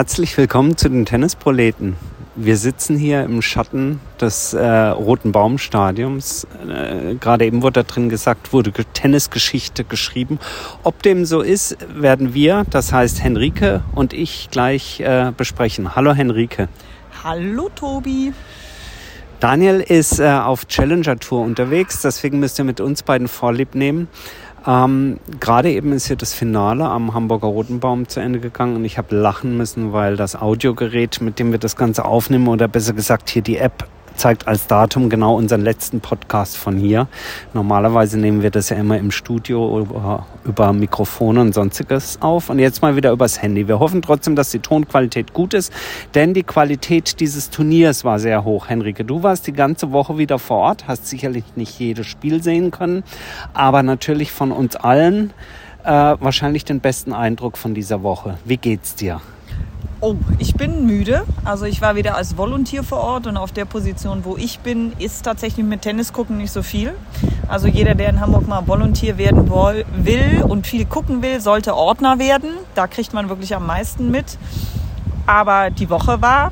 Herzlich willkommen zu den Tennisproleten. Wir sitzen hier im Schatten des äh, Roten Baumstadiums. Äh, Gerade eben wurde da drin gesagt, wurde Tennisgeschichte geschrieben. Ob dem so ist, werden wir, das heißt Henrike und ich, gleich äh, besprechen. Hallo Henrike. Hallo Tobi. Daniel ist äh, auf Challenger Tour unterwegs, deswegen müsst ihr mit uns beiden Vorlieb nehmen. Ähm, Gerade eben ist hier das Finale am Hamburger Rotenbaum zu Ende gegangen und ich habe lachen müssen, weil das Audiogerät, mit dem wir das Ganze aufnehmen, oder besser gesagt hier die App zeigt als Datum genau unseren letzten Podcast von hier. Normalerweise nehmen wir das ja immer im Studio über, über Mikrofone und sonstiges auf und jetzt mal wieder übers Handy. Wir hoffen trotzdem, dass die Tonqualität gut ist, denn die Qualität dieses Turniers war sehr hoch. Henrike, du warst die ganze Woche wieder vor Ort, hast sicherlich nicht jedes Spiel sehen können, aber natürlich von uns allen äh, wahrscheinlich den besten Eindruck von dieser Woche. Wie geht's dir? Oh, ich bin müde. Also ich war wieder als Volontier vor Ort und auf der Position, wo ich bin, ist tatsächlich mit Tennis gucken nicht so viel. Also jeder, der in Hamburg mal Volontier werden will und viel gucken will, sollte Ordner werden. Da kriegt man wirklich am meisten mit. Aber die Woche war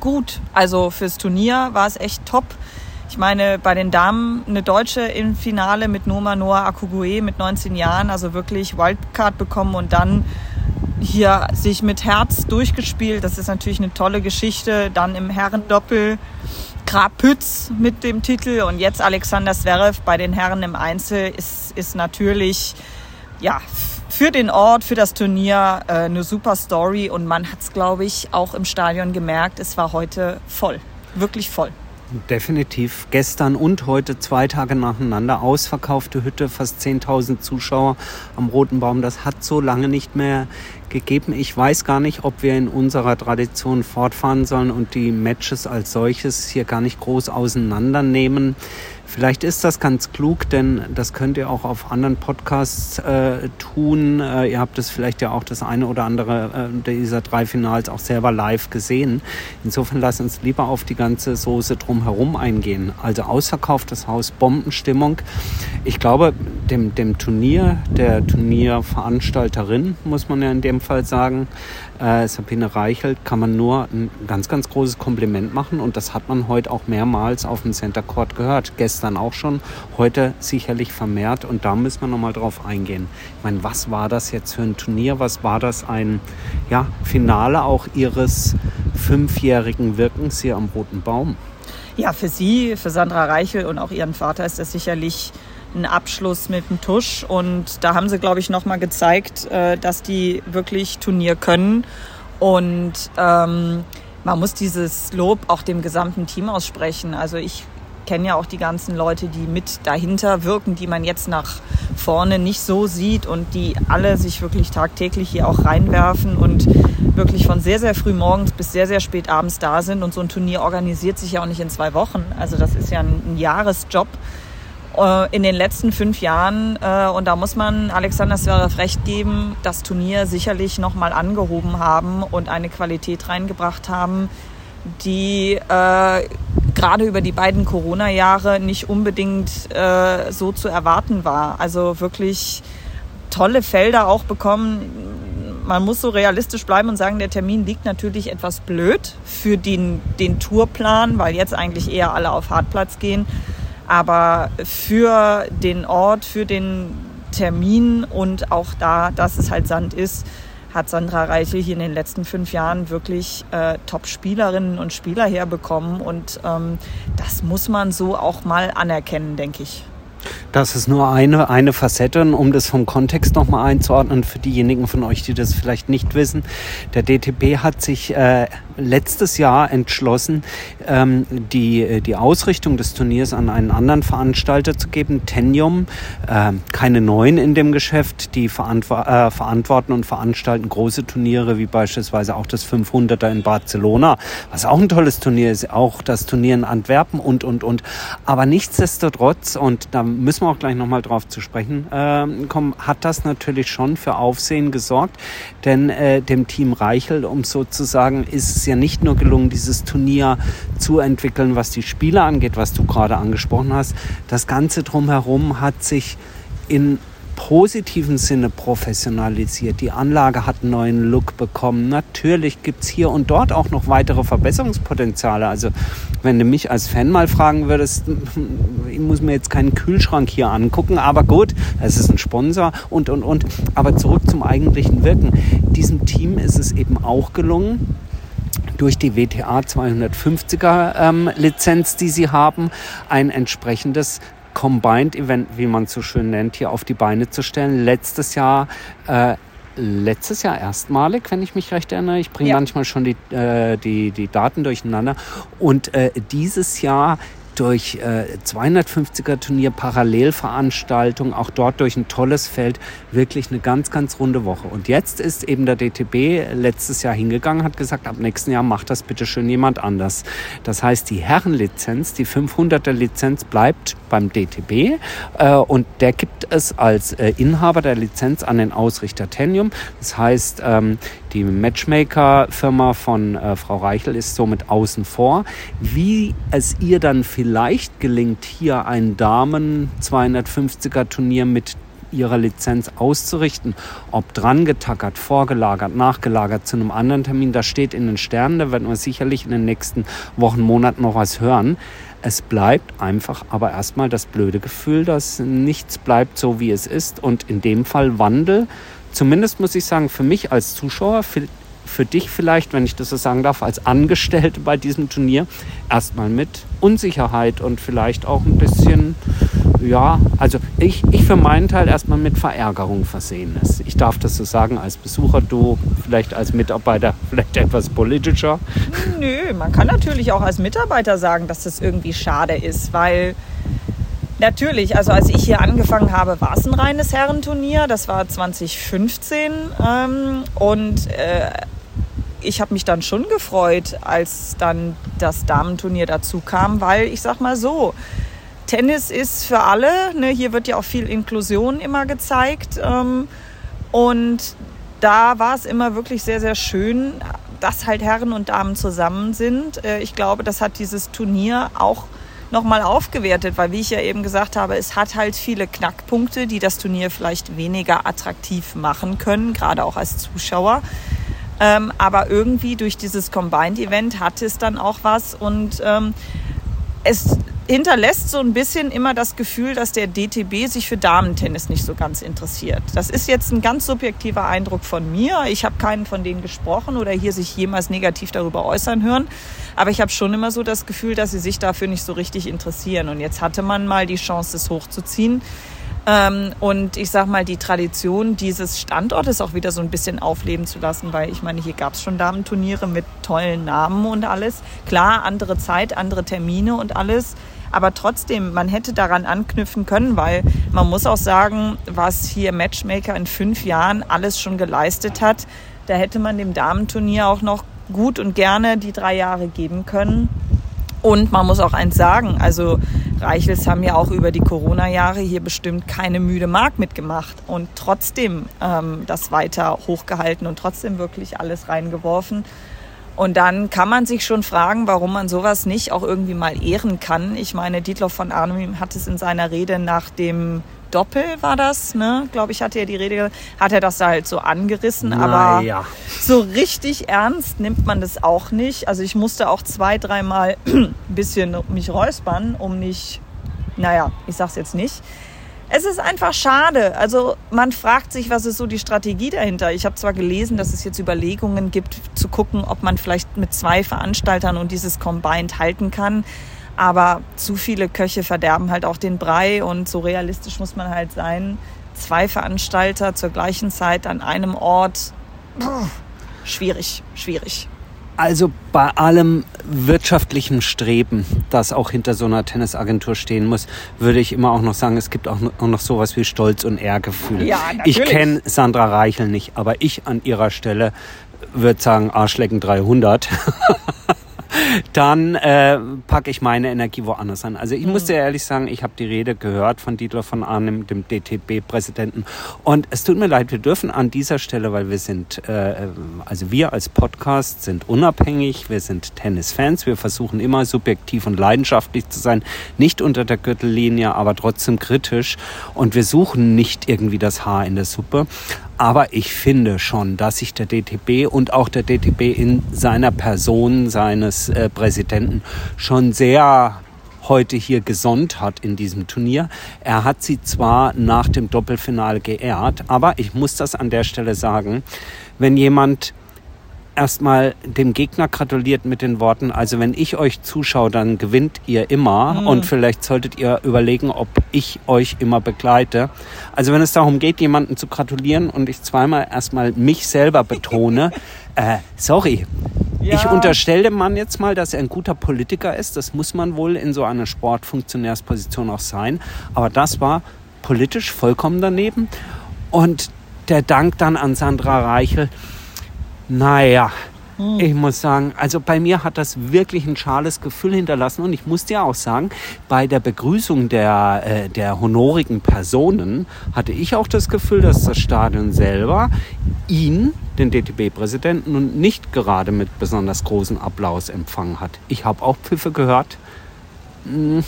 gut. Also fürs Turnier war es echt top. Ich meine, bei den Damen eine Deutsche im Finale mit Noma Noah Akugue mit 19 Jahren, also wirklich Wildcard bekommen und dann hier sich mit Herz durchgespielt. Das ist natürlich eine tolle Geschichte. Dann im Herrendoppel Krapütz mit dem Titel und jetzt Alexander Zverev bei den Herren im Einzel ist, ist natürlich ja, für den Ort, für das Turnier äh, eine super Story und man hat es, glaube ich, auch im Stadion gemerkt. Es war heute voll, wirklich voll. Definitiv. Gestern und heute zwei Tage nacheinander ausverkaufte Hütte, fast 10.000 Zuschauer am Roten Baum. Das hat so lange nicht mehr gegeben. Ich weiß gar nicht, ob wir in unserer Tradition fortfahren sollen und die Matches als solches hier gar nicht groß auseinandernehmen. Vielleicht ist das ganz klug, denn das könnt ihr auch auf anderen Podcasts äh, tun. Äh, ihr habt es vielleicht ja auch das eine oder andere äh, dieser drei Finals auch selber live gesehen. Insofern lasst uns lieber auf die ganze Soße drumherum eingehen. Also ausverkauftes Haus, Bombenstimmung. Ich glaube, dem, dem Turnier, der Turnierveranstalterin, muss man ja in dem Fall sagen, äh, Sabine Reichelt, kann man nur ein ganz, ganz großes Kompliment machen. Und das hat man heute auch mehrmals auf dem Center Court gehört. Gestern auch schon, heute sicherlich vermehrt. Und da müssen wir nochmal drauf eingehen. Ich meine, was war das jetzt für ein Turnier? Was war das ein ja, Finale auch ihres fünfjährigen Wirkens hier am Roten Baum? Ja, für sie, für Sandra Reichel und auch ihren Vater ist das sicherlich ein Abschluss mit einem Tusch. Und da haben sie, glaube ich, nochmal gezeigt, äh, dass die wirklich Turnier können. Und ähm, man muss dieses Lob auch dem gesamten Team aussprechen. Also ich kenne ja auch die ganzen Leute, die mit dahinter wirken, die man jetzt nach vorne nicht so sieht und die alle sich wirklich tagtäglich hier auch reinwerfen und wirklich von sehr, sehr früh morgens bis sehr, sehr spät abends da sind. Und so ein Turnier organisiert sich ja auch nicht in zwei Wochen. Also das ist ja ein, ein Jahresjob in den letzten fünf Jahren. Äh, und da muss man Alexander Zverev recht geben, das Turnier sicherlich nochmal angehoben haben und eine Qualität reingebracht haben, die äh, gerade über die beiden Corona-Jahre nicht unbedingt äh, so zu erwarten war. Also wirklich tolle Felder auch bekommen. Man muss so realistisch bleiben und sagen, der Termin liegt natürlich etwas blöd für den, den Tourplan, weil jetzt eigentlich eher alle auf Hartplatz gehen. Aber für den Ort, für den Termin und auch da, dass es halt Sand ist, hat Sandra Reichel hier in den letzten fünf Jahren wirklich äh, Top-Spielerinnen und Spieler herbekommen. Und ähm, das muss man so auch mal anerkennen, denke ich. Das ist nur eine, eine Facette, um das vom Kontext nochmal einzuordnen für diejenigen von euch, die das vielleicht nicht wissen. Der DTP hat sich äh, letztes Jahr entschlossen, ähm, die, die Ausrichtung des Turniers an einen anderen Veranstalter zu geben, Tenium. Äh, keine neuen in dem Geschäft, die verantw äh, verantworten und veranstalten große Turniere, wie beispielsweise auch das 500er in Barcelona, was auch ein tolles Turnier ist, auch das Turnier in Antwerpen und, und, und. Aber nichtsdestotrotz, und da müssen wir auch gleich nochmal drauf zu sprechen äh, kommen, hat das natürlich schon für Aufsehen gesorgt, denn äh, dem Team Reichel, um sozusagen, ist es ja nicht nur gelungen, dieses Turnier zu entwickeln, was die Spieler angeht, was du gerade angesprochen hast. Das Ganze drumherum hat sich in positiven Sinne professionalisiert. Die Anlage hat einen neuen Look bekommen. Natürlich gibt es hier und dort auch noch weitere Verbesserungspotenziale. Also wenn du mich als Fan mal fragen würdest, ich muss mir jetzt keinen Kühlschrank hier angucken, aber gut, es ist ein Sponsor und, und, und. Aber zurück zum eigentlichen Wirken. Diesem Team ist es eben auch gelungen, durch die WTA 250er ähm, Lizenz, die sie haben, ein entsprechendes Combined Event, wie man es so schön nennt, hier auf die Beine zu stellen. Letztes Jahr äh, letztes Jahr erstmalig, wenn ich mich recht erinnere. Ich bringe ja. manchmal schon die, äh, die, die Daten durcheinander. Und äh, dieses Jahr durch äh, 250er Turnier, Parallelveranstaltung, auch dort durch ein tolles Feld, wirklich eine ganz, ganz runde Woche. Und jetzt ist eben der DTB letztes Jahr hingegangen, hat gesagt, ab nächsten Jahr macht das bitte schön jemand anders. Das heißt, die Herrenlizenz, die 500er Lizenz bleibt beim DTB äh, und der gibt es als äh, Inhaber der Lizenz an den Ausrichter Tenium. Das heißt, ähm, die Matchmaker-Firma von äh, Frau Reichel ist somit außen vor. Wie es ihr dann vielleicht gelingt, hier ein Damen-250er-Turnier mit ihrer Lizenz auszurichten. Ob dran getackert, vorgelagert, nachgelagert zu einem anderen Termin, das steht in den Sternen. Da werden wir sicherlich in den nächsten Wochen, Monaten noch was hören. Es bleibt einfach aber erstmal das blöde Gefühl, dass nichts bleibt so, wie es ist. Und in dem Fall Wandel zumindest muss ich sagen, für mich als Zuschauer, für, dich vielleicht, wenn ich das so sagen darf, als Angestellte bei diesem Turnier, erstmal mit Unsicherheit und vielleicht auch ein bisschen, ja, also ich, ich für meinen Teil erstmal mit Verärgerung versehen ist. Ich darf das so sagen als Besucher, du vielleicht als Mitarbeiter vielleicht etwas politischer. Nö, man kann natürlich auch als Mitarbeiter sagen, dass das irgendwie schade ist, weil Natürlich, also als ich hier angefangen habe, war es ein reines Herrenturnier. Das war 2015 ähm, und äh, ich habe mich dann schon gefreut, als dann das Damenturnier dazu kam, weil ich sag mal so, Tennis ist für alle. Ne? Hier wird ja auch viel Inklusion immer gezeigt ähm, und da war es immer wirklich sehr, sehr schön, dass halt Herren und Damen zusammen sind. Äh, ich glaube, das hat dieses Turnier auch nochmal aufgewertet, weil wie ich ja eben gesagt habe, es hat halt viele Knackpunkte, die das Turnier vielleicht weniger attraktiv machen können, gerade auch als Zuschauer. Ähm, aber irgendwie durch dieses Combined Event hat es dann auch was und ähm, es hinterlässt so ein bisschen immer das Gefühl, dass der DTB sich für Damentennis nicht so ganz interessiert. Das ist jetzt ein ganz subjektiver Eindruck von mir. Ich habe keinen von denen gesprochen oder hier sich jemals negativ darüber äußern hören. Aber ich habe schon immer so das Gefühl, dass sie sich dafür nicht so richtig interessieren. Und jetzt hatte man mal die Chance, es hochzuziehen. Ähm, und ich sag mal, die Tradition dieses Standortes auch wieder so ein bisschen aufleben zu lassen, weil ich meine, hier gab es schon Damenturniere mit tollen Namen und alles. Klar, andere Zeit, andere Termine und alles. Aber trotzdem, man hätte daran anknüpfen können, weil man muss auch sagen, was hier Matchmaker in fünf Jahren alles schon geleistet hat, da hätte man dem Damenturnier auch noch gut und gerne die drei Jahre geben können. Und man muss auch eins sagen, also Reichels haben ja auch über die Corona-Jahre hier bestimmt keine müde Mark mitgemacht und trotzdem ähm, das weiter hochgehalten und trotzdem wirklich alles reingeworfen. Und dann kann man sich schon fragen, warum man sowas nicht auch irgendwie mal ehren kann. Ich meine, Dietloff von Arnim hat es in seiner Rede nach dem Doppel war das, ne? Glaube ich, hatte er die Rede, hat er das da halt so angerissen, aber ja. so richtig ernst nimmt man das auch nicht. Also ich musste auch zwei, dreimal ein bisschen mich räuspern, um nicht, naja, ich sag's jetzt nicht. Es ist einfach schade. Also man fragt sich, was ist so die Strategie dahinter? Ich habe zwar gelesen, dass es jetzt Überlegungen gibt, zu gucken, ob man vielleicht mit zwei Veranstaltern und dieses Combined halten kann. Aber zu viele Köche verderben halt auch den Brei und so realistisch muss man halt sein. Zwei Veranstalter zur gleichen Zeit an einem Ort. Puh, schwierig, schwierig. Also bei allem wirtschaftlichen Streben, das auch hinter so einer Tennisagentur stehen muss, würde ich immer auch noch sagen, es gibt auch noch sowas wie Stolz und Ehrgefühl. Ja, ich kenne Sandra Reichel nicht, aber ich an ihrer Stelle würde sagen Arschlecken 300. dann äh, packe ich meine Energie woanders an. Also ich mhm. muss dir ehrlich sagen, ich habe die Rede gehört von Dietler von Arnim, dem DTB-Präsidenten. Und es tut mir leid, wir dürfen an dieser Stelle, weil wir sind, äh, also wir als Podcast sind unabhängig, wir sind Tennisfans, wir versuchen immer subjektiv und leidenschaftlich zu sein, nicht unter der Gürtellinie, aber trotzdem kritisch. Und wir suchen nicht irgendwie das Haar in der Suppe. Aber ich finde schon, dass sich der DTB und auch der DTB in seiner Person seines äh, Präsidenten schon sehr heute hier gesonnt hat in diesem Turnier. Er hat sie zwar nach dem Doppelfinale geehrt, aber ich muss das an der Stelle sagen, wenn jemand erstmal dem Gegner gratuliert mit den Worten, also wenn ich euch zuschaue, dann gewinnt ihr immer mhm. und vielleicht solltet ihr überlegen, ob ich euch immer begleite. Also wenn es darum geht, jemanden zu gratulieren und ich zweimal erstmal mich selber betone, äh, sorry. Ja. Ich unterstelle dem Mann jetzt mal, dass er ein guter Politiker ist. Das muss man wohl in so einer Sportfunktionärsposition auch sein. Aber das war politisch vollkommen daneben. Und der Dank dann an Sandra Reichel, naja, hm. ich muss sagen, also bei mir hat das wirklich ein schales Gefühl hinterlassen und ich muss dir auch sagen, bei der Begrüßung der, äh, der honorigen Personen hatte ich auch das Gefühl, dass das Stadion selber ihn, den DTB-Präsidenten, und nicht gerade mit besonders großem Applaus empfangen hat. Ich habe auch Pfiffe gehört. Hm.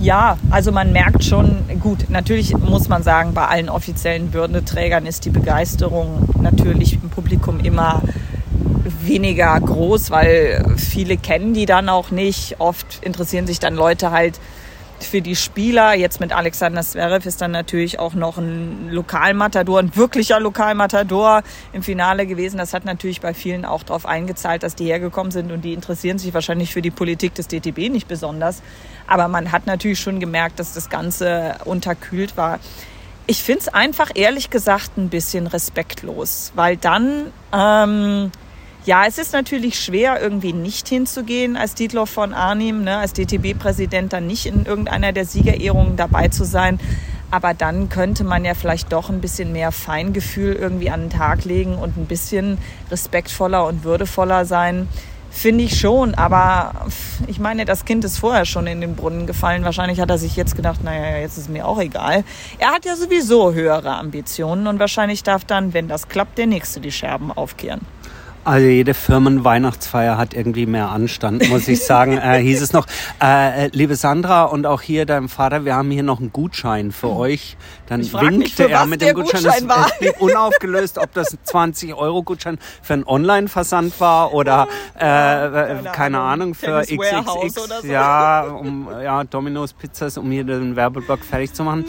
Ja, also man merkt schon, gut, natürlich muss man sagen, bei allen offiziellen Würdeträgern ist die Begeisterung natürlich im Publikum immer weniger groß, weil viele kennen die dann auch nicht. Oft interessieren sich dann Leute halt für die Spieler. Jetzt mit Alexander Zverev ist dann natürlich auch noch ein Lokalmatador, ein wirklicher Lokalmatador im Finale gewesen. Das hat natürlich bei vielen auch darauf eingezahlt, dass die hergekommen sind und die interessieren sich wahrscheinlich für die Politik des DTB nicht besonders. Aber man hat natürlich schon gemerkt, dass das Ganze unterkühlt war. Ich finde es einfach ehrlich gesagt ein bisschen respektlos, weil dann ähm, ja, es ist natürlich schwer, irgendwie nicht hinzugehen als Dietloff von Arnim, ne, als DTB-Präsident dann nicht in irgendeiner der Siegerehrungen dabei zu sein. Aber dann könnte man ja vielleicht doch ein bisschen mehr Feingefühl irgendwie an den Tag legen und ein bisschen respektvoller und würdevoller sein. Finde ich schon, aber ich meine, das Kind ist vorher schon in den Brunnen gefallen. Wahrscheinlich hat er sich jetzt gedacht, naja, jetzt ist mir auch egal. Er hat ja sowieso höhere Ambitionen und wahrscheinlich darf dann, wenn das klappt, der Nächste die Scherben aufkehren. Also jede Firmenweihnachtsfeier hat irgendwie mehr Anstand, muss ich sagen. äh, hieß es noch, äh, äh, liebe Sandra und auch hier deinem Vater, wir haben hier noch einen Gutschein für hm. euch. Dann winkte mich, er mit dem Gutschein. Gutschein das, es blieb unaufgelöst, ob das ein 20-Euro-Gutschein für einen Online-Versand war oder äh, keine, keine Ahnung, für XXX. So. Ja, um, ja, Domino's Pizzas, um hier den Werbeblock fertig zu machen.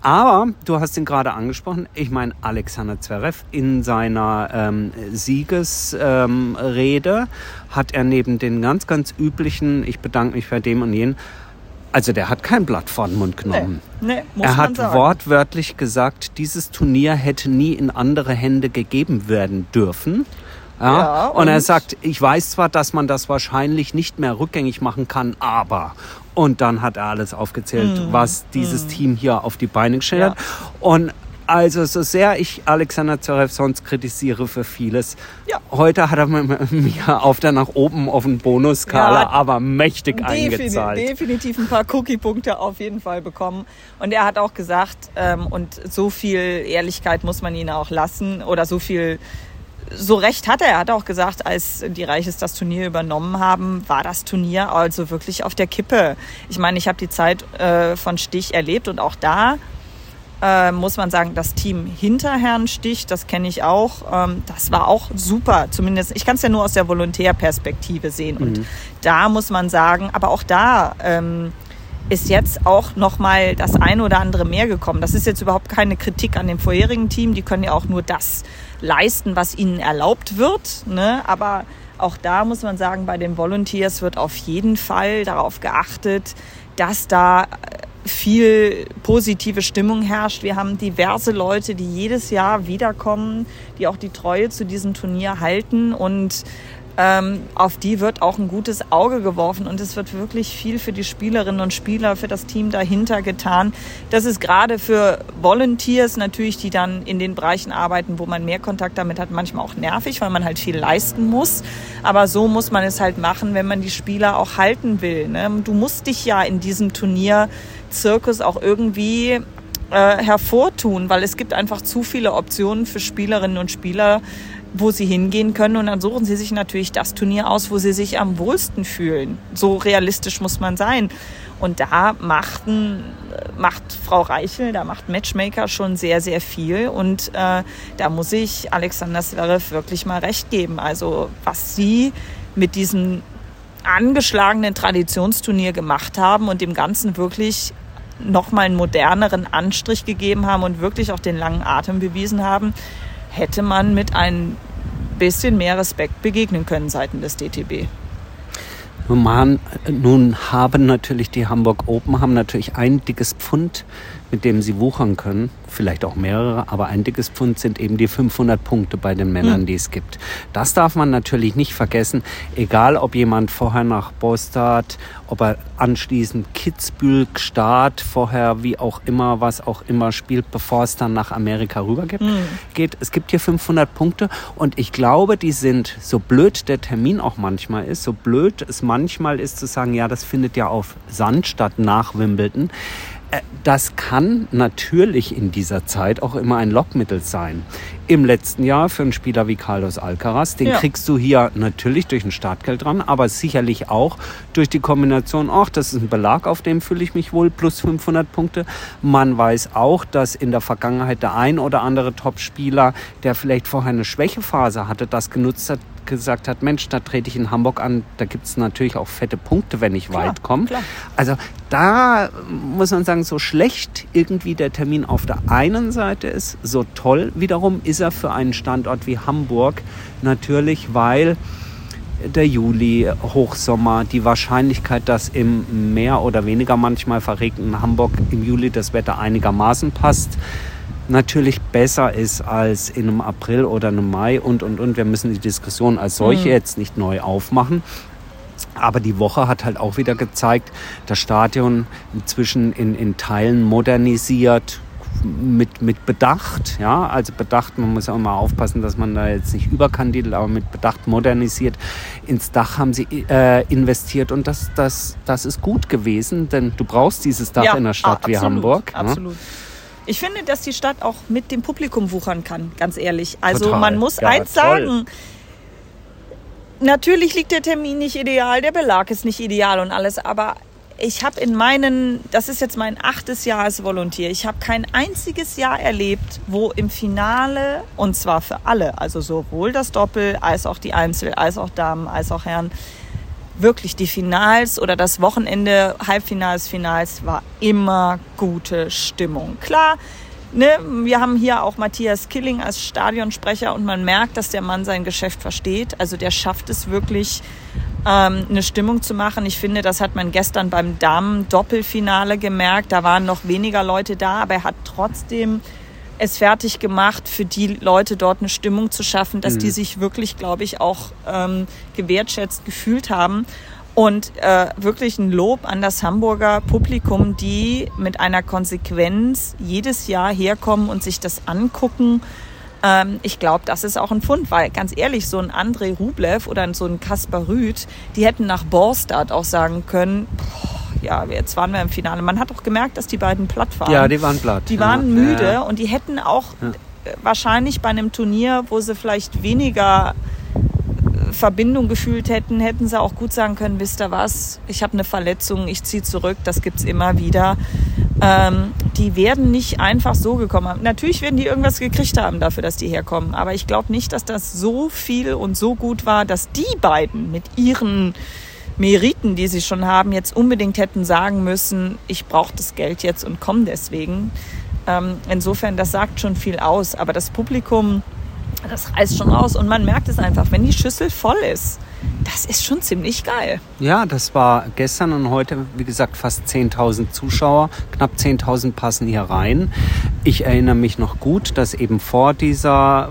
Aber du hast ihn gerade angesprochen. Ich meine, Alexander Zverev in seiner ähm, Siegesrede ähm, hat er neben den ganz, ganz üblichen, ich bedanke mich bei dem und jenen, also der hat kein Blatt vor den Mund genommen. Nee, nee, er hat wortwörtlich gesagt, dieses Turnier hätte nie in andere Hände gegeben werden dürfen. Ja, ja und, und, er sagt, ich weiß zwar, dass man das wahrscheinlich nicht mehr rückgängig machen kann, aber. Und dann hat er alles aufgezählt, mhm. was dieses mhm. Team hier auf die Beine gestellt hat. Und also so sehr ich Alexander Zverev sonst kritisiere für vieles, ja. heute hat er mir auf der nach oben auf den Bonuskala ja, aber mächtig definitiv, eingezahlt. Definitiv ein paar Cookie-Punkte auf jeden Fall bekommen. Und er hat auch gesagt, ähm, und so viel Ehrlichkeit muss man ihn auch lassen oder so viel so recht hat er. Er hat auch gesagt, als die Reiches das Turnier übernommen haben, war das Turnier also wirklich auf der Kippe. Ich meine, ich habe die Zeit äh, von Stich erlebt und auch da äh, muss man sagen, das Team hinter Herrn Stich, das kenne ich auch, ähm, das war auch super. Zumindest, ich kann es ja nur aus der Volontärperspektive sehen. Mhm. Und da muss man sagen, aber auch da ähm, ist jetzt auch noch mal das eine oder andere mehr gekommen. Das ist jetzt überhaupt keine Kritik an dem vorherigen Team. Die können ja auch nur das leisten, was ihnen erlaubt wird. Ne? Aber auch da muss man sagen, bei den Volunteers wird auf jeden Fall darauf geachtet, dass da äh, viel positive Stimmung herrscht. Wir haben diverse Leute, die jedes Jahr wiederkommen, die auch die Treue zu diesem Turnier halten und auf die wird auch ein gutes Auge geworfen und es wird wirklich viel für die Spielerinnen und Spieler, für das Team dahinter getan. Das ist gerade für Volunteers natürlich, die dann in den Bereichen arbeiten, wo man mehr Kontakt damit hat, manchmal auch nervig, weil man halt viel leisten muss. Aber so muss man es halt machen, wenn man die Spieler auch halten will. Ne? Du musst dich ja in diesem Turnierzirkus auch irgendwie äh, hervortun, weil es gibt einfach zu viele Optionen für Spielerinnen und Spieler, wo sie hingehen können. Und dann suchen sie sich natürlich das Turnier aus, wo sie sich am wohlsten fühlen. So realistisch muss man sein. Und da machten, macht Frau Reichel, da macht Matchmaker schon sehr, sehr viel. Und äh, da muss ich Alexander Zverev wirklich mal recht geben. Also was sie mit diesem angeschlagenen Traditionsturnier gemacht haben und dem Ganzen wirklich nochmal einen moderneren Anstrich gegeben haben und wirklich auch den langen Atem bewiesen haben, hätte man mit ein bisschen mehr Respekt begegnen können seitens des DTB. Nun, haben natürlich die Hamburg Open haben natürlich ein dickes Pfund mit dem sie wuchern können. Vielleicht auch mehrere, aber ein dickes Pfund sind eben die 500 Punkte bei den Männern, mhm. die es gibt. Das darf man natürlich nicht vergessen, egal ob jemand vorher nach Bostad, ob er anschließend Kitzbühel, Start, vorher wie auch immer, was auch immer spielt, bevor es dann nach Amerika rübergeht. Mhm. Geht. Es gibt hier 500 Punkte und ich glaube, die sind, so blöd der Termin auch manchmal ist, so blöd es manchmal ist zu sagen, ja, das findet ja auf Sand statt nach Wimbledon das kann natürlich in dieser Zeit auch immer ein Lockmittel sein. Im letzten Jahr für einen Spieler wie Carlos Alcaraz, den ja. kriegst du hier natürlich durch ein Startgeld dran, aber sicherlich auch durch die Kombination, ach, das ist ein Belag, auf dem fühle ich mich wohl, plus 500 Punkte. Man weiß auch, dass in der Vergangenheit der ein oder andere Topspieler, der vielleicht vorher eine Schwächephase hatte, das genutzt hat, gesagt hat, Mensch, da trete ich in Hamburg an, da gibt es natürlich auch fette Punkte, wenn ich klar, weit komme. Also da muss man sagen, so schlecht irgendwie der Termin auf der einen Seite ist, so toll wiederum ist er für einen Standort wie Hamburg natürlich, weil der Juli, Hochsommer, die Wahrscheinlichkeit, dass im mehr oder weniger manchmal verregneten Hamburg im Juli das Wetter einigermaßen passt, natürlich besser ist als in einem April oder einem Mai und, und, und. Wir müssen die Diskussion als solche mhm. jetzt nicht neu aufmachen. Aber die Woche hat halt auch wieder gezeigt, das Stadion inzwischen in, in Teilen modernisiert, mit, mit Bedacht, ja, also Bedacht, man muss ja auch mal aufpassen, dass man da jetzt nicht überkandidelt, aber mit Bedacht modernisiert. Ins Dach haben sie äh, investiert und das, das, das ist gut gewesen, denn du brauchst dieses Dach ja, in einer Stadt absolut, wie Hamburg. Absolut. Ja. Ich finde, dass die Stadt auch mit dem Publikum wuchern kann, ganz ehrlich. Also Total. man muss ja, eins toll. sagen. Natürlich liegt der Termin nicht ideal, der Belag ist nicht ideal und alles, aber ich habe in meinen, das ist jetzt mein achtes Jahr als Volontier, ich habe kein einziges Jahr erlebt, wo im Finale, und zwar für alle, also sowohl das Doppel als auch die Einzel, als auch Damen, als auch Herren, wirklich die Finals oder das Wochenende, Halbfinals, Finals war immer gute Stimmung. Klar, ne, wir haben hier auch Matthias Killing als Stadionsprecher und man merkt, dass der Mann sein Geschäft versteht. Also der schafft es wirklich, ähm, eine Stimmung zu machen. Ich finde, das hat man gestern beim Damen-Doppelfinale gemerkt. Da waren noch weniger Leute da, aber er hat trotzdem es fertig gemacht, für die Leute dort eine Stimmung zu schaffen, dass mhm. die sich wirklich, glaube ich, auch ähm, gewertschätzt gefühlt haben. Und äh, wirklich ein Lob an das Hamburger Publikum, die mit einer Konsequenz jedes Jahr herkommen und sich das angucken. Ähm, ich glaube, das ist auch ein Fund, weil ganz ehrlich, so ein André Rublev oder so ein Kaspar Rüth, die hätten nach Borstad auch sagen können, boah, ja, jetzt waren wir im Finale. Man hat auch gemerkt, dass die beiden platt waren. Ja, die waren platt. Die waren müde ja. und die hätten auch ja. wahrscheinlich bei einem Turnier, wo sie vielleicht weniger äh, Verbindung gefühlt hätten, hätten sie auch gut sagen können, wisst ihr was, ich habe eine Verletzung, ich ziehe zurück, das gibt es immer wieder. Ähm, die werden nicht einfach so gekommen haben. Natürlich werden die irgendwas gekriegt haben dafür, dass die herkommen, aber ich glaube nicht, dass das so viel und so gut war, dass die beiden mit ihren Meriten, die sie schon haben, jetzt unbedingt hätten sagen müssen, ich brauche das Geld jetzt und komme deswegen. Ähm, insofern, das sagt schon viel aus. Aber das Publikum, das reißt schon raus. Und man merkt es einfach, wenn die Schüssel voll ist, das ist schon ziemlich geil. Ja, das war gestern und heute, wie gesagt, fast 10.000 Zuschauer. Knapp 10.000 passen hier rein. Ich erinnere mich noch gut, dass eben vor dieser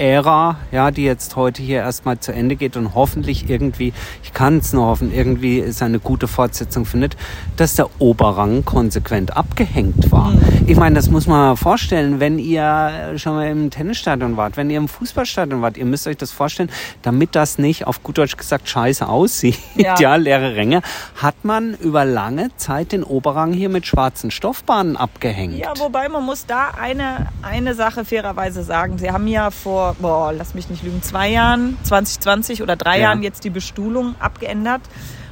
Ära, ja, die jetzt heute hier erstmal zu Ende geht und hoffentlich irgendwie, ich kann es nur hoffen, irgendwie ist eine gute Fortsetzung findet, dass der Oberrang konsequent abgehängt war. Mhm. Ich meine, das muss man vorstellen, wenn ihr schon mal im Tennisstadion wart, wenn ihr im Fußballstadion wart, ihr müsst euch das vorstellen, damit das nicht auf gut Deutsch gesagt scheiße aussieht, ja, ja leere Ränge, hat man über lange Zeit den Oberrang hier mit schwarzen Stoffbahnen abgehängt. Ja, wobei man muss da eine, eine Sache fairerweise sagen. Sie haben ja vor, boah, lass mich nicht lügen, zwei Jahren, 2020 oder drei ja. Jahren jetzt die Bestuhlung abgeändert.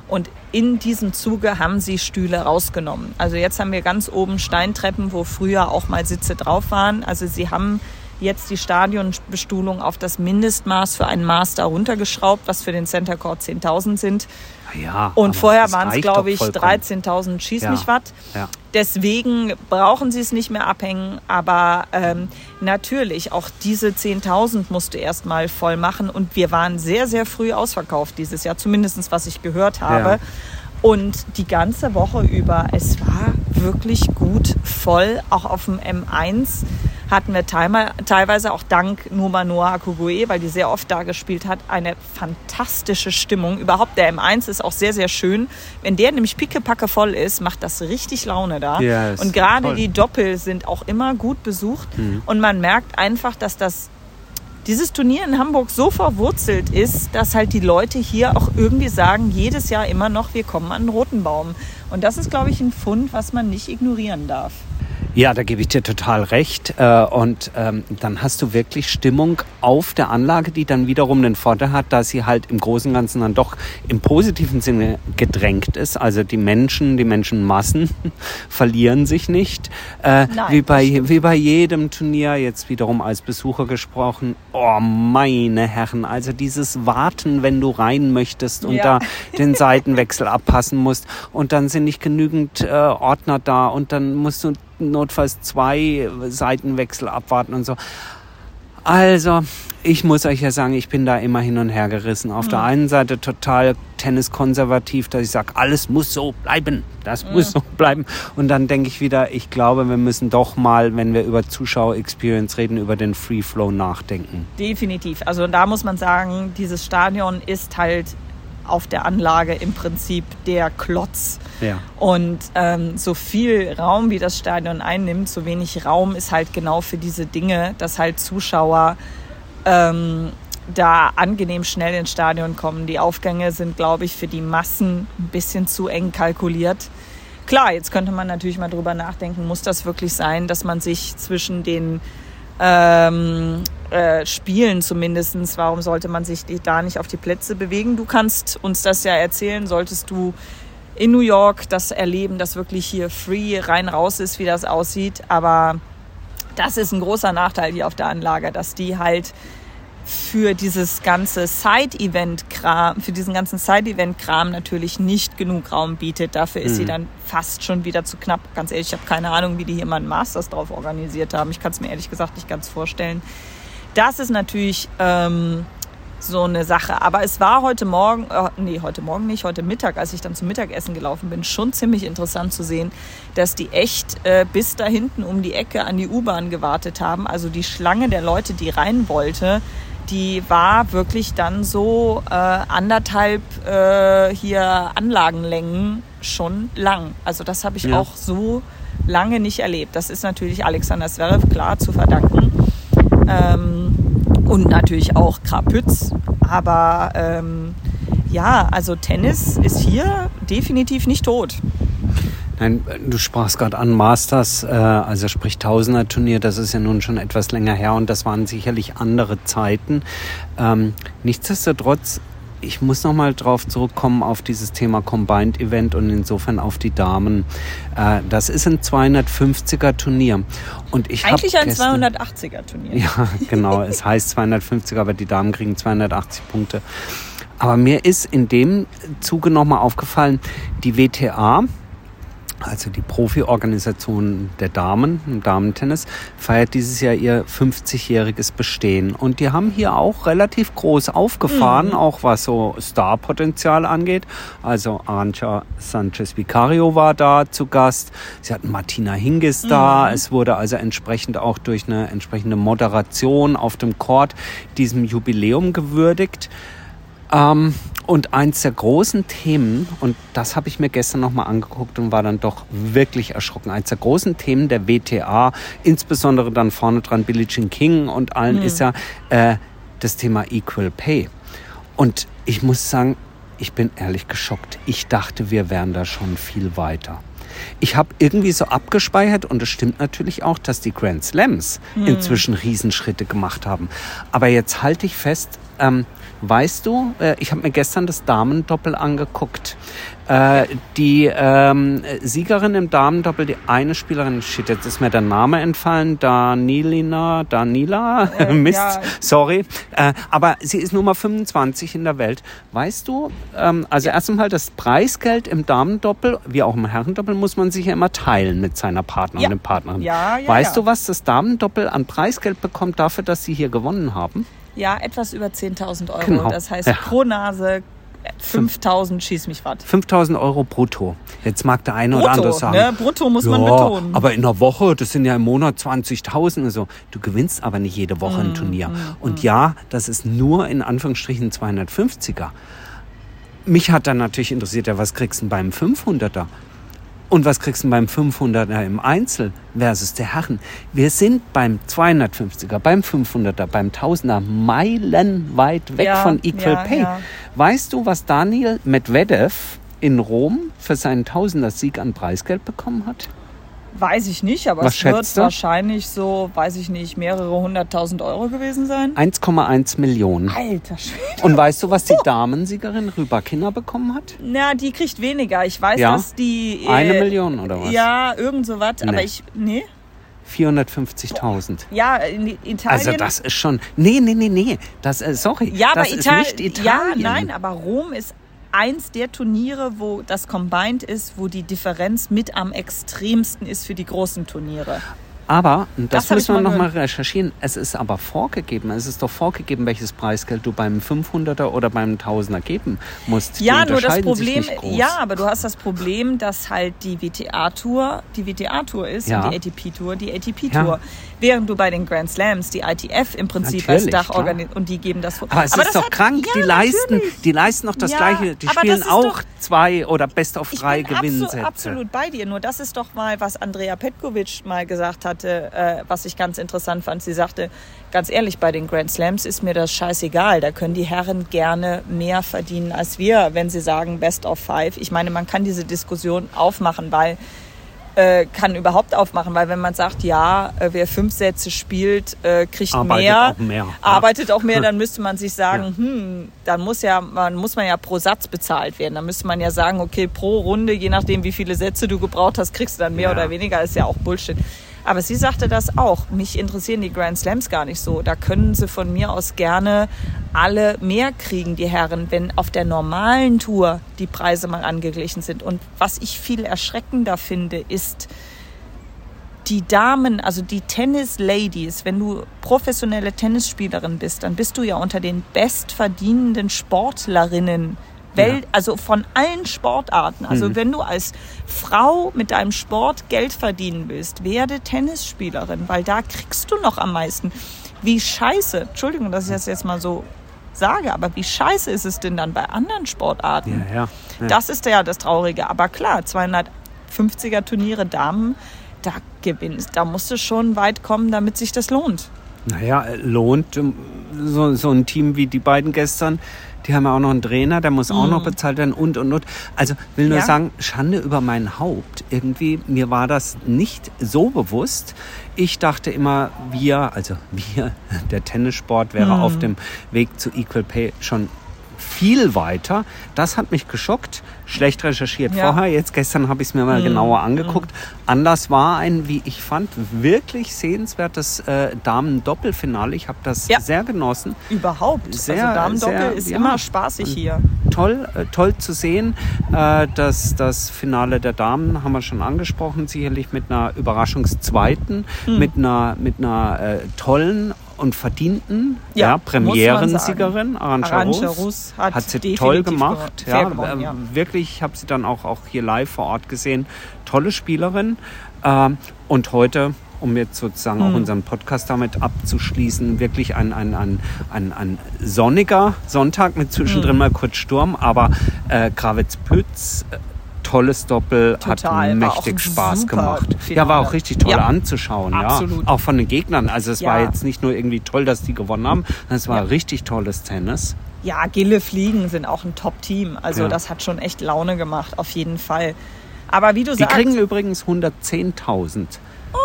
Und in diesem Zuge haben sie Stühle rausgenommen. Also jetzt haben wir ganz oben Steintreppen, wo früher auch mal Sitze drauf waren. Also sie haben jetzt die Stadionbestuhlung auf das Mindestmaß für einen Master runtergeschraubt, was für den Center Court 10.000 sind. Ja, und vorher waren es, glaube ich, 13.000 Schieß ja, mich Watt. Ja. Deswegen brauchen sie es nicht mehr abhängen. Aber ähm, natürlich, auch diese 10.000 musst du erstmal voll machen. Und wir waren sehr, sehr früh ausverkauft dieses Jahr, zumindest was ich gehört habe. Und die ganze Woche über, es war wirklich gut voll, auch auf dem M1 hatten wir teilweise auch dank Numa Noah Akugue, weil die sehr oft da gespielt hat, eine fantastische Stimmung. Überhaupt der M1 ist auch sehr, sehr schön. Wenn der nämlich pickepacke voll ist, macht das richtig Laune da. Ja, und gerade die Doppel sind auch immer gut besucht. Mhm. Und man merkt einfach, dass das dieses Turnier in Hamburg so verwurzelt ist, dass halt die Leute hier auch irgendwie sagen, jedes Jahr immer noch, wir kommen an den roten Baum. Und das ist, glaube ich, ein Fund, was man nicht ignorieren darf. Ja, da gebe ich dir total recht. Äh, und ähm, dann hast du wirklich Stimmung auf der Anlage, die dann wiederum den Vorteil hat, dass sie halt im Großen und Ganzen dann doch im positiven Sinne gedrängt ist. Also die Menschen, die Menschenmassen verlieren sich nicht. Äh, Nein, wie, bei, wie bei jedem Turnier, jetzt wiederum als Besucher gesprochen. Oh, meine Herren, also dieses Warten, wenn du rein möchtest und ja. da den Seitenwechsel abpassen musst und dann sind nicht genügend äh, Ordner da und dann musst du notfalls zwei Seitenwechsel abwarten und so. Also, ich muss euch ja sagen, ich bin da immer hin und her gerissen. Auf mhm. der einen Seite total tenniskonservativ, dass ich sage, alles muss so bleiben, das mhm. muss so bleiben. Und dann denke ich wieder, ich glaube, wir müssen doch mal, wenn wir über Zuschauer-Experience reden, über den Free Flow nachdenken. Definitiv. Also da muss man sagen, dieses Stadion ist halt auf der Anlage im Prinzip der Klotz. Ja. Und ähm, so viel Raum, wie das Stadion einnimmt, so wenig Raum ist halt genau für diese Dinge, dass halt Zuschauer ähm, da angenehm schnell ins Stadion kommen. Die Aufgänge sind, glaube ich, für die Massen ein bisschen zu eng kalkuliert. Klar, jetzt könnte man natürlich mal drüber nachdenken, muss das wirklich sein, dass man sich zwischen den ähm, äh, Spielen zumindestens. Warum sollte man sich da nicht auf die Plätze bewegen? Du kannst uns das ja erzählen, solltest du in New York das erleben, dass wirklich hier free rein raus ist, wie das aussieht. Aber das ist ein großer Nachteil hier auf der Anlage, dass die halt für dieses ganze Side-Event-Kram, für diesen ganzen Side-Event-Kram natürlich nicht genug Raum bietet. Dafür ist mhm. sie dann fast schon wieder zu knapp. Ganz ehrlich, ich habe keine Ahnung, wie die hier mal einen Masters drauf organisiert haben. Ich kann es mir ehrlich gesagt nicht ganz vorstellen. Das ist natürlich ähm, so eine Sache. Aber es war heute Morgen, äh, nee, heute Morgen nicht, heute Mittag, als ich dann zum Mittagessen gelaufen bin, schon ziemlich interessant zu sehen, dass die echt äh, bis da hinten um die Ecke an die U-Bahn gewartet haben. Also die Schlange der Leute, die rein wollte, die war wirklich dann so äh, anderthalb äh, hier Anlagenlängen schon lang. Also das habe ich ja. auch so lange nicht erlebt. Das ist natürlich Alexander Zverev klar zu verdanken. Ähm, und natürlich auch Krapütz. Aber ähm, ja, also Tennis ist hier definitiv nicht tot. Nein, du sprachst gerade an Masters, äh, also sprich Tausender-Turnier, das ist ja nun schon etwas länger her und das waren sicherlich andere Zeiten. Ähm, nichtsdestotrotz, ich muss nochmal drauf zurückkommen auf dieses Thema Combined Event und insofern auf die Damen. Äh, das ist ein 250er Turnier. Und ich Eigentlich ein 280er Turnier. Ja, genau. es heißt 250er, aber die Damen kriegen 280 Punkte. Aber mir ist in dem Zuge nochmal aufgefallen, die WTA, also die Profi-Organisation der Damen im Damentennis, feiert dieses Jahr ihr 50-jähriges Bestehen. Und die haben hier auch relativ groß aufgefahren, mhm. auch was so Starpotenzial angeht. Also Arantxa Sanchez Vicario war da zu Gast. Sie hatten Martina Hingis da. Mhm. Es wurde also entsprechend auch durch eine entsprechende Moderation auf dem Court diesem Jubiläum gewürdigt. Ähm, und eins der großen Themen, und das habe ich mir gestern nochmal angeguckt und war dann doch wirklich erschrocken, eins der großen Themen der WTA, insbesondere dann vorne dran Billie Jean King und allen, mhm. ist ja äh, das Thema Equal Pay. Und ich muss sagen, ich bin ehrlich geschockt. Ich dachte, wir wären da schon viel weiter. Ich habe irgendwie so abgespeichert und es stimmt natürlich auch, dass die Grand Slams mhm. inzwischen Riesenschritte gemacht haben. Aber jetzt halte ich fest, ähm, Weißt du, äh, ich habe mir gestern das Damendoppel angeguckt. Äh, die ähm, Siegerin im Damendoppel, die eine Spielerin, shit, jetzt ist mir der Name entfallen, Danilina, Danila, äh, Mist, ja. sorry, äh, aber sie ist Nummer 25 in der Welt. Weißt du, ähm, also erst einmal das Preisgeld im Damendoppel, wie auch im Herrendoppel, muss man sich ja immer teilen mit seiner Partnerin ja. und Partnerin. Ja, ja, weißt du, was das Damendoppel an Preisgeld bekommt dafür, dass sie hier gewonnen haben? Ja, etwas über 10.000 Euro. Genau. Das heißt, ja. pro Nase 5000 schieß mich was. 5000 Euro brutto. Jetzt mag der eine Brutto, oder andere sagen. Ne? Brutto muss ja, man betonen. Aber in der Woche, das sind ja im Monat 20.000. Also du gewinnst aber nicht jede Woche ein mm, Turnier. Mm, und mm. ja, das ist nur in Anführungsstrichen 250er. Mich hat dann natürlich interessiert, ja, was kriegst du beim 500er? Und was kriegst du beim 500er im Einzel versus der Herren? Wir sind beim 250er, beim 500er, beim 1000er meilenweit weg ja, von Equal ja, Pay. Ja. Weißt du, was Daniel Medvedev in Rom für seinen Tausender-Sieg an Preisgeld bekommen hat? Weiß ich nicht, aber Was es wird du? wahrscheinlich so, weiß ich nicht, mehrere hunderttausend Euro gewesen sein. 1,1 Millionen. Alter Schwede. Und weißt du, was die Damensiegerin Rüberkinder bekommen hat? Na, die kriegt weniger. Ich weiß, ja? dass die... Äh, Eine Million oder was? Ja, irgend so was. Nee. Aber ich... Nee. 450.000. Ja, in Italien. Also das ist schon. Nee, nee, nee, nee. Das, äh, sorry. Ja, aber das Ital ist nicht Italien. Ja, nein, aber Rom ist eins der Turniere, wo das Combined ist, wo die Differenz mit am extremsten ist für die großen Turniere. Aber, das, das müssen wir nochmal recherchieren, es ist aber vorgegeben, es ist doch vorgegeben, welches Preisgeld du beim 500er oder beim 1000er geben musst. Ja, nur das Problem, ja, aber du hast das Problem, dass halt die WTA-Tour die WTA-Tour ist ja. und die ATP-Tour die ATP-Tour. Ja. Während du bei den Grand Slams die ITF im Prinzip Natürlich, als Dach organisierst und die geben das vor. Aber es aber ist doch hat, krank, ja, die leisten, die leisten noch das Gleiche, die spielen auch doch, zwei oder Best of drei Gewinnsätze. Absolut, absolut bei dir, nur das ist doch mal, was Andrea Petkovic mal gesagt hat, hatte, äh, was ich ganz interessant fand. Sie sagte, ganz ehrlich, bei den Grand Slams ist mir das scheißegal. Da können die Herren gerne mehr verdienen als wir, wenn sie sagen Best of Five. Ich meine, man kann diese Diskussion aufmachen, weil äh, kann überhaupt aufmachen, weil wenn man sagt, ja, äh, wer fünf Sätze spielt, äh, kriegt arbeitet mehr, auch mehr, arbeitet auch mehr, dann müsste man sich sagen, ja. hm, dann muss ja, man muss man ja pro Satz bezahlt werden. Dann müsste man ja sagen, okay, pro Runde, je nachdem, wie viele Sätze du gebraucht hast, kriegst du dann mehr ja. oder weniger. Ist ja auch Bullshit. Aber sie sagte das auch. Mich interessieren die Grand Slams gar nicht so. Da können sie von mir aus gerne alle mehr kriegen, die Herren, wenn auf der normalen Tour die Preise mal angeglichen sind. Und was ich viel erschreckender finde, ist, die Damen, also die Tennis-Ladies, wenn du professionelle Tennisspielerin bist, dann bist du ja unter den bestverdienenden Sportlerinnen Welt, ja. also von allen Sportarten. Also mhm. wenn du als Frau mit deinem Sport Geld verdienen willst, werde Tennisspielerin, weil da kriegst du noch am meisten. Wie scheiße, Entschuldigung, dass ich das jetzt mal so sage, aber wie scheiße ist es denn dann bei anderen Sportarten? Ja, ja, ja. Das ist ja das Traurige. Aber klar, 250er Turniere Damen, da gewinnst, da musst du schon weit kommen, damit sich das lohnt. Naja, lohnt ähm, so, so ein Team wie die beiden gestern die haben ja auch noch einen Trainer, der muss auch mhm. noch bezahlt werden und und und. Also will nur ja. sagen, Schande über mein Haupt. Irgendwie, mir war das nicht so bewusst. Ich dachte immer, wir, also wir, der Tennissport wäre mhm. auf dem Weg zu Equal Pay schon viel weiter. Das hat mich geschockt. Schlecht recherchiert Ja. vorher. Jetzt gestern habe ich es mir mal genauer angeguckt. Anlass war ein, wie ich fand, wirklich sehenswertes äh, Damen-Doppelfinale. Ich habe das Ja. sehr genossen. Überhaupt. Sehr, also Damendoppel ist ja. immer spaßig hier. Toll, äh, toll zu sehen. Äh, das, das Finale der Damen haben wir schon angesprochen, sicherlich mit einer Überraschungszweiten, Hm. mit einer, mit einer äh, tollen und verdienten Ja, ja, Premierensiegerin. Arantxa Rus hat hat sie toll gemacht. Ja, gewonnen, äh, ja. Wirklich, ich habe sie dann auch, auch hier live vor Ort gesehen. Tolle Spielerin. Ähm, und heute um jetzt sozusagen Hm. auch unseren Podcast damit abzuschließen, wirklich ein, ein, ein, ein, ein sonniger Sonntag mit zwischendrin Hm. mal kurz Sturm, aber äh, Gravitz-Pütz, äh, tolles Doppel, Total, hat war mächtig Spaß gemacht. Finale. Ja, war auch richtig toll Ja. anzuschauen. Absolut. Ja. Auch von den Gegnern. Also es war Ja. jetzt nicht nur irgendwie toll, dass die gewonnen haben, es war Ja. richtig tolles Tennis. Ja, Gille Fliegen sind auch ein Top-Team. Also das hat schon echt Laune gemacht, auf jeden Fall. Aber wie du Die sagst, kriegen übrigens 110.000.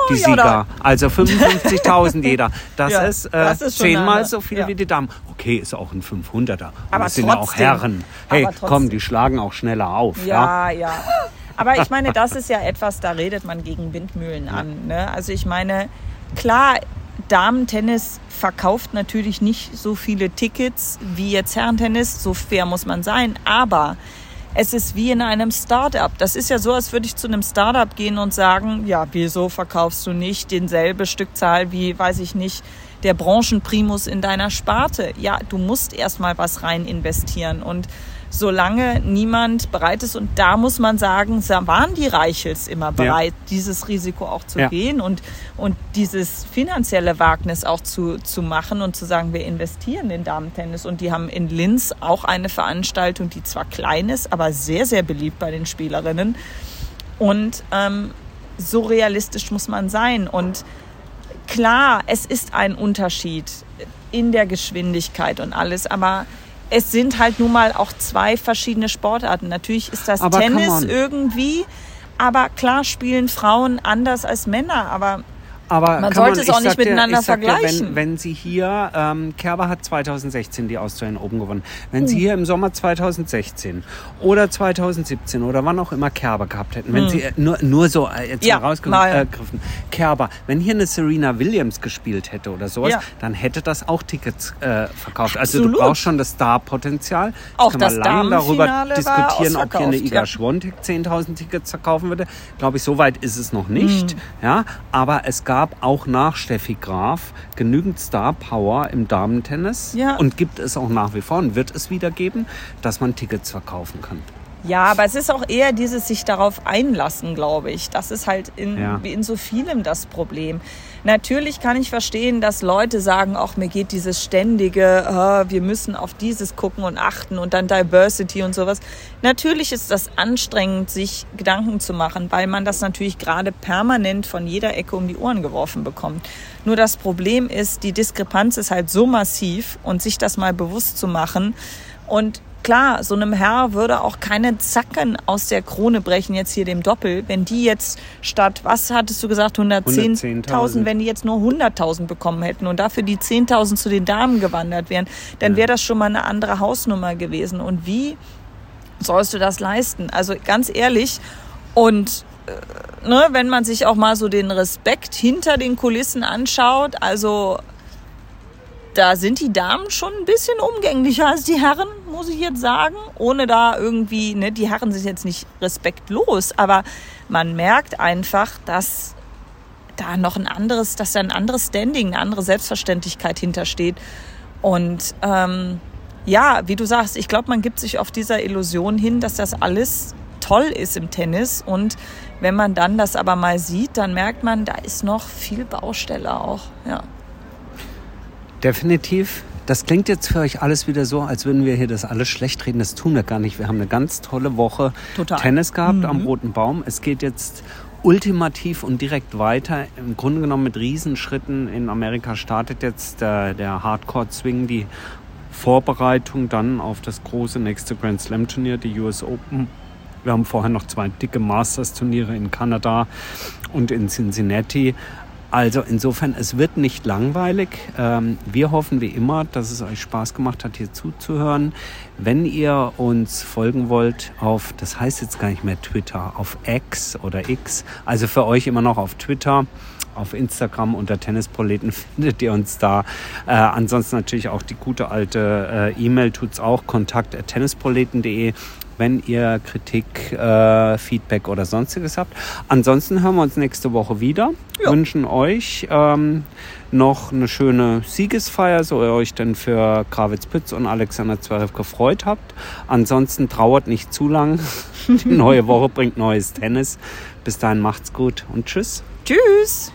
die ja, Sieger. Also 55.000 jeder. Das Ja, ist, äh, das ist zehnmal eine- so viel ja. wie die Damen. Okay, ist auch ein 500er. Und Aber das sind ja auch. Herren. Hey, komm, die schlagen auch schneller auf. Ja. Ja, ja. Aber ich meine, das ist ja etwas, da redet man gegen Windmühlen an. Ne? Also ich meine, klar, Damen-Tennis verkauft natürlich nicht so viele Tickets wie jetzt Herrentennis, so fair muss man sein, aber es ist wie in einem Startup. Das ist ja so, als würde ich zu einem Startup gehen und sagen, ja, wieso verkaufst du nicht denselbe Stückzahl wie, weiß ich nicht, der Branchenprimus in deiner Sparte? Ja, du musst erstmal was rein investieren und solange niemand bereit ist. Und da muss man sagen, da waren die Reichels immer bereit, dieses Risiko auch zu Ja. gehen und, und dieses finanzielle Wagnis auch zu, zu machen und zu sagen, wir investieren in Damen-Tennis. Und die haben in Linz auch eine Veranstaltung, die zwar klein ist, aber sehr, sehr beliebt bei den Spielerinnen. Und ähm, so realistisch muss man sein. Und klar, es ist ein Unterschied in der Geschwindigkeit und alles, aber es sind halt nun mal auch zwei verschiedene Sportarten. Natürlich ist das Aber Tennis irgendwie, aber klar spielen Frauen anders als Männer, aber Aber Man sollte es ich auch nicht dir- miteinander dir, vergleichen. Wenn, wenn sie hier, ähm, Kerber hat 2016 die Australian Open gewonnen. Wenn Hm. sie hier im Sommer 2016 oder 2017 oder wann auch immer Kerber gehabt hätten, wenn sie äh, nur, nur so äh, jetzt Hm. Ja, rausgegriffen, Kerber, wenn hier eine Serena Williams gespielt hätte oder sowas, Ja. dann hätte das auch Tickets äh, verkauft. Also Absolut. du brauchst schon das Star-Potenzial. Auch kann man das lange darüber diskutieren, ob hier eine Iga ja. Schwontek 10.000 Tickets verkaufen würde. Glaube ich, so weit ist es noch nicht. Hm. Ja, aber es gab auch nach Steffi Graf genügend Star Power im Damentennis Ja. und gibt es auch nach wie vor und wird es wieder geben, dass man Tickets verkaufen kann. Ja, aber es ist auch eher dieses sich darauf einlassen, glaube ich. Das ist halt in, Ja. wie in so vielem das Problem. Natürlich kann ich verstehen, dass Leute sagen, auch mir geht dieses ständige, äh, wir müssen auf dieses gucken und achten und dann Diversity und sowas. Natürlich ist das anstrengend, sich Gedanken zu machen, weil man das natürlich gerade permanent von jeder Ecke um die Ohren geworfen bekommt. Nur das Problem ist, die Diskrepanz ist halt so massiv und sich das mal bewusst zu machen und Klar, so einem Herr würde auch keine Zacken aus der Krone brechen, jetzt hier dem Doppel. Wenn die jetzt statt, was hattest du gesagt, 110.000, 110.000. wenn die jetzt nur 100.000 bekommen hätten und dafür die 10.000 zu den Damen gewandert wären, dann wäre das schon mal eine andere Hausnummer gewesen. Und wie sollst du das leisten? Also ganz ehrlich, und äh, ne, wenn man sich auch mal so den Respekt hinter den Kulissen anschaut, also da sind die Damen schon ein bisschen umgänglicher als die Herren, muss ich jetzt sagen. Ohne da irgendwie, ne, die Herren sind jetzt nicht respektlos, aber man merkt einfach, dass da noch ein anderes, dass da ein anderes Standing, eine andere Selbstverständlichkeit hintersteht. Und ähm, ja, wie du sagst, ich glaube, man gibt sich auf dieser Illusion hin, dass das alles toll ist im Tennis. Und wenn man dann das aber mal sieht, dann merkt man, da ist noch viel Baustelle auch. Ja. Definitiv. Das klingt jetzt für euch alles wieder so, als würden wir hier das alles schlecht reden. Das tun wir gar nicht. Wir haben eine ganz tolle Woche Total. Tennis gehabt am Roten Baum. Es geht jetzt ultimativ und direkt weiter. Im Grunde genommen mit Riesenschritten. In Amerika startet jetzt der, der Hardcore-Swing, die Vorbereitung dann auf das große nächste Grand Slam-Turnier, die US Open. Wir haben vorher noch zwei dicke Masters-Turniere in Kanada und in Cincinnati. Also insofern, es wird nicht langweilig. Ähm, wir hoffen wie immer, dass es euch Spaß gemacht hat, hier zuzuhören. Wenn ihr uns folgen wollt auf, das heißt jetzt gar nicht mehr Twitter, auf X oder X, also für euch immer noch auf Twitter, auf Instagram unter Tennisproleten findet ihr uns da. Äh, ansonsten natürlich auch die gute alte äh, E-Mail tut's auch, kontakt tennisproleten.de wenn ihr Kritik, äh, Feedback oder sonstiges habt. Ansonsten hören wir uns nächste Woche wieder. Ja. Wünschen euch ähm, noch eine schöne Siegesfeier, so ihr euch dann für Krawitz Pütz und Alexander Zverev gefreut habt. Ansonsten trauert nicht zu lang. Die neue Woche bringt neues Tennis. Bis dahin macht's gut und tschüss. Tschüss.